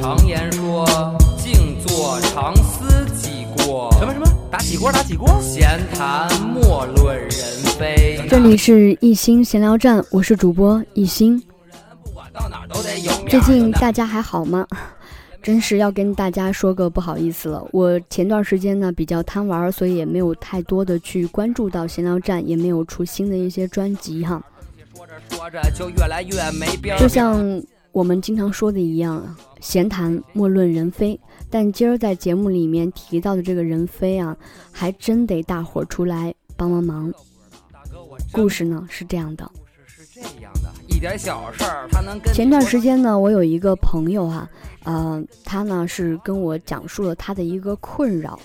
常言说，静坐常思己过。什么什么？打几锅？打几锅？闲谈莫论人非。这里是一心闲聊站，我是主播一心。最近大家还好吗？真是要跟大家说个不好意思了，我前段时间呢比较贪玩，所以也没有太多的去关注到闲聊站，也没有出新的一些专辑哈。就像我们经常说的一样，闲谈莫论人非。但今儿在节目里面提到的这个人非啊，还真得大伙儿出来帮帮忙。故事呢是这样的。前段时间呢，我有一个朋友哈。呃，他呢是跟我讲述了他的一个困扰。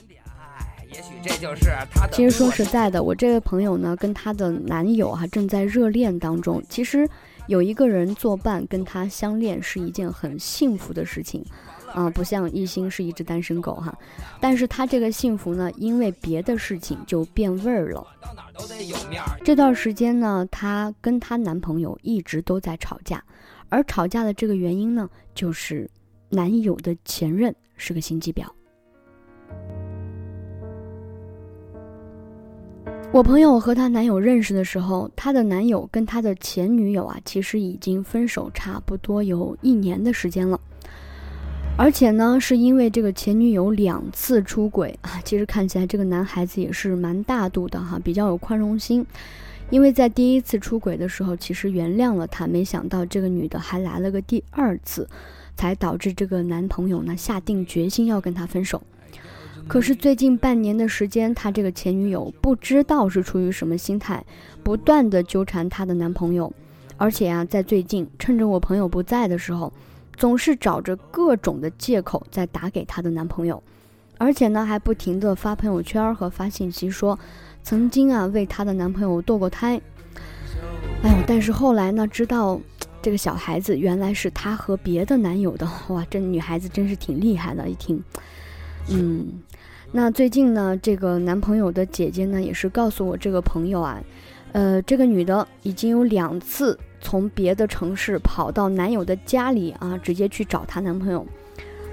其实说实在的，我这位朋友呢跟她的男友哈正在热恋当中。其实有一个人作伴跟她相恋是一件很幸福的事情啊，不像一心是一只单身狗哈。但是他这个幸福呢，因为别的事情就变味儿了。这段时间呢，她跟她男朋友一直都在吵架，而吵架的这个原因呢，就是。男友的前任是个心机婊。我朋友和她男友认识的时候，她的男友跟她的前女友啊，其实已经分手差不多有一年的时间了。而且呢，是因为这个前女友两次出轨啊，其实看起来这个男孩子也是蛮大度的哈，比较有宽容心。因为在第一次出轨的时候，其实原谅了他，没想到这个女的还来了个第二次。才导致这个男朋友呢下定决心要跟他分手。可是最近半年的时间，他这个前女友不知道是出于什么心态，不断的纠缠她的男朋友，而且啊，在最近趁着我朋友不在的时候，总是找着各种的借口在打给她的男朋友，而且呢还不停的发朋友圈和发信息说，曾经啊为她的男朋友堕过胎。哎呦，但是后来呢知道。这个小孩子原来是她和别的男友的哇！这女孩子真是挺厉害的，一听，嗯，那最近呢，这个男朋友的姐姐呢，也是告诉我这个朋友啊，呃，这个女的已经有两次从别的城市跑到男友的家里啊，直接去找她男朋友，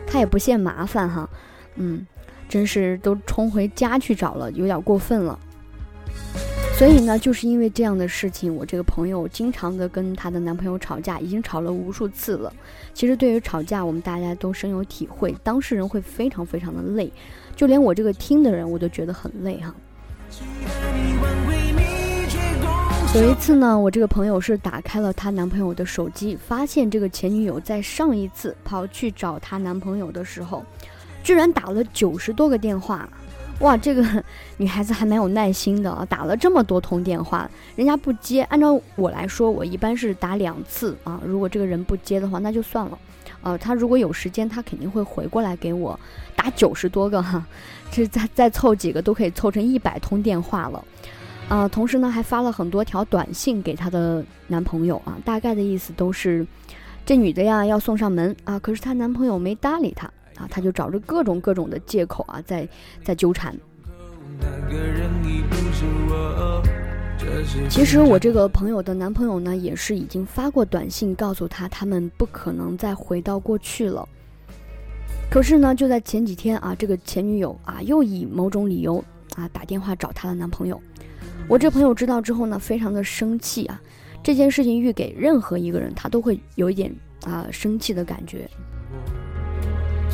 她也不嫌麻烦哈，嗯，真是都冲回家去找了，有点过分了。所以呢，就是因为这样的事情，我这个朋友经常的跟她的男朋友吵架，已经吵了无数次了。其实对于吵架，我们大家都深有体会，当事人会非常非常的累，就连我这个听的人，我都觉得很累哈。有一次呢，我这个朋友是打开了她男朋友的手机，发现这个前女友在上一次跑去找她男朋友的时候，居然打了九十多个电话。哇，这个 女孩子还蛮有耐心的啊！打了这么多通电话，人家不接。按照我来说，我一般是打两次啊。如果这个人不接的话，那就算了。呃，他如果有时间，他肯定会回过来给我打九十多个哈，这再再凑几个都可以凑成一百通电话了。啊，同时呢，还发了很多条短信给她的男朋友啊，大概的意思都是，这女的呀要送上门啊，可是她男朋友没搭理她。啊，他就找着各种各种的借口啊，在在纠缠。其实我这个朋友的男朋友呢，也是已经发过短信告诉他，他们不可能再回到过去了。可是呢，就在前几天啊，这个前女友啊，又以某种理由啊打电话找她的男朋友。我这朋友知道之后呢，非常的生气啊。这件事情遇给任何一个人，他都会有一点啊生气的感觉。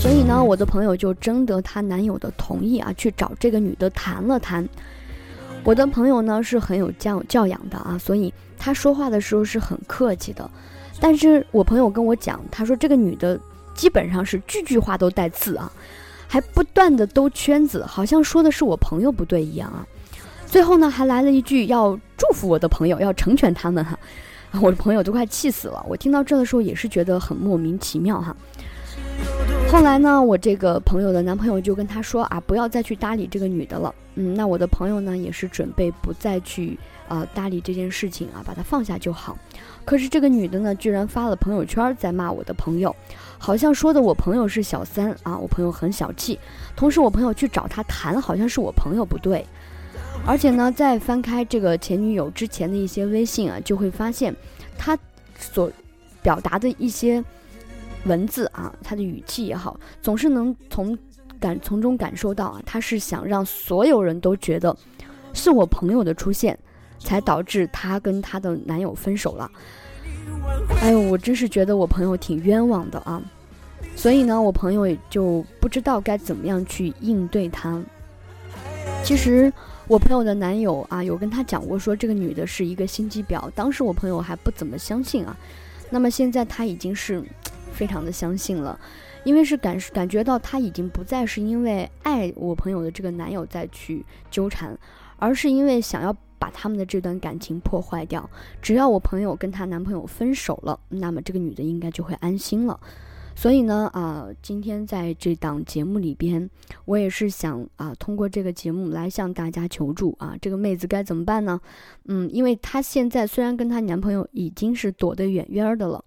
所以呢，我的朋友就征得她男友的同意啊，去找这个女的谈了谈。我的朋友呢是很有教教养的啊，所以他说话的时候是很客气的。但是我朋友跟我讲，他说这个女的基本上是句句话都带刺啊，还不断的兜圈子，好像说的是我朋友不对一样啊。最后呢，还来了一句要祝福我的朋友，要成全他们哈。我的朋友都快气死了。我听到这的时候也是觉得很莫名其妙哈。后来呢，我这个朋友的男朋友就跟他说啊，不要再去搭理这个女的了。嗯，那我的朋友呢，也是准备不再去呃搭理这件事情啊，把它放下就好。可是这个女的呢，居然发了朋友圈在骂我的朋友，好像说的我朋友是小三啊，我朋友很小气。同时我朋友去找他谈，好像是我朋友不对。而且呢，再翻开这个前女友之前的一些微信啊，就会发现他所。表达的一些文字啊，他的语气也好，总是能从感从中感受到啊，他是想让所有人都觉得是我朋友的出现，才导致她跟她的男友分手了。哎呦，我真是觉得我朋友挺冤枉的啊！所以呢，我朋友也就不知道该怎么样去应对他。其实我朋友的男友啊，有跟他讲过说这个女的是一个心机婊，当时我朋友还不怎么相信啊。那么现在他已经是非常的相信了，因为是感感觉到他已经不再是因为爱我朋友的这个男友再去纠缠，而是因为想要把他们的这段感情破坏掉。只要我朋友跟她男朋友分手了，那么这个女的应该就会安心了。所以呢，啊，今天在这档节目里边，我也是想啊，通过这个节目来向大家求助啊，这个妹子该怎么办呢？嗯，因为她现在虽然跟她男朋友已经是躲得远远的了，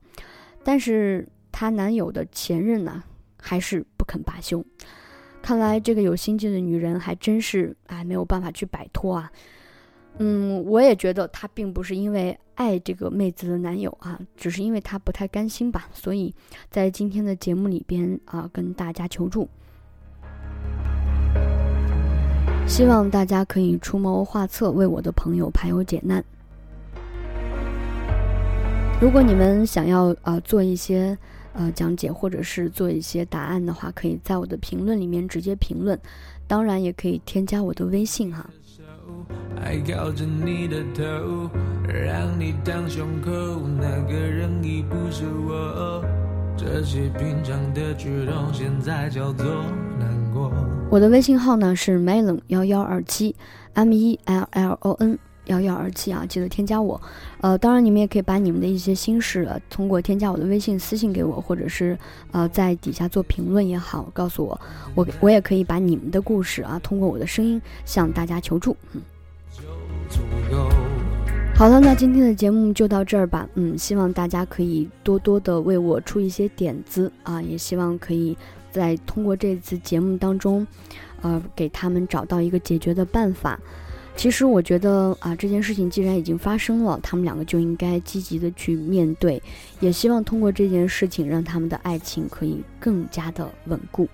但是她男友的前任呢，还是不肯罢休。看来这个有心计的女人还真是哎没有办法去摆脱啊。嗯，我也觉得她并不是因为。爱这个妹子的男友啊，只是因为她不太甘心吧，所以在今天的节目里边啊，跟大家求助，希望大家可以出谋划策，为我的朋友排忧解难。如果你们想要呃做一些呃讲解，或者是做一些答案的话，可以在我的评论里面直接评论，当然也可以添加我的微信哈。还靠着你的头，让你当胸口，那个人已不是我。这些平常的举动，现在叫做难过。我的微信号呢是 melon 幺幺二七，m e l l o n 幺幺二七啊，记得添加我。呃，当然你们也可以把你们的一些心事通过添加我的微信私信给我，或者是呃在底下做评论也好，告诉我，我我也可以把你们的故事啊通过我的声音向大家求助。嗯。好了，那今天的节目就到这儿吧。嗯，希望大家可以多多的为我出一些点子啊，也希望可以在通过这次节目当中，呃，给他们找到一个解决的办法。其实我觉得啊，这件事情既然已经发生了，他们两个就应该积极的去面对，也希望通过这件事情让他们的爱情可以更加的稳固。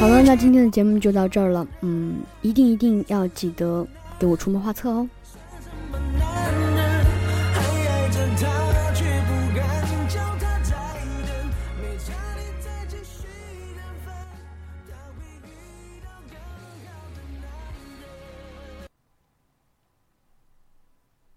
好了，那今天的节目就到这儿了。嗯，一定一定要记得给我出谋划策哦。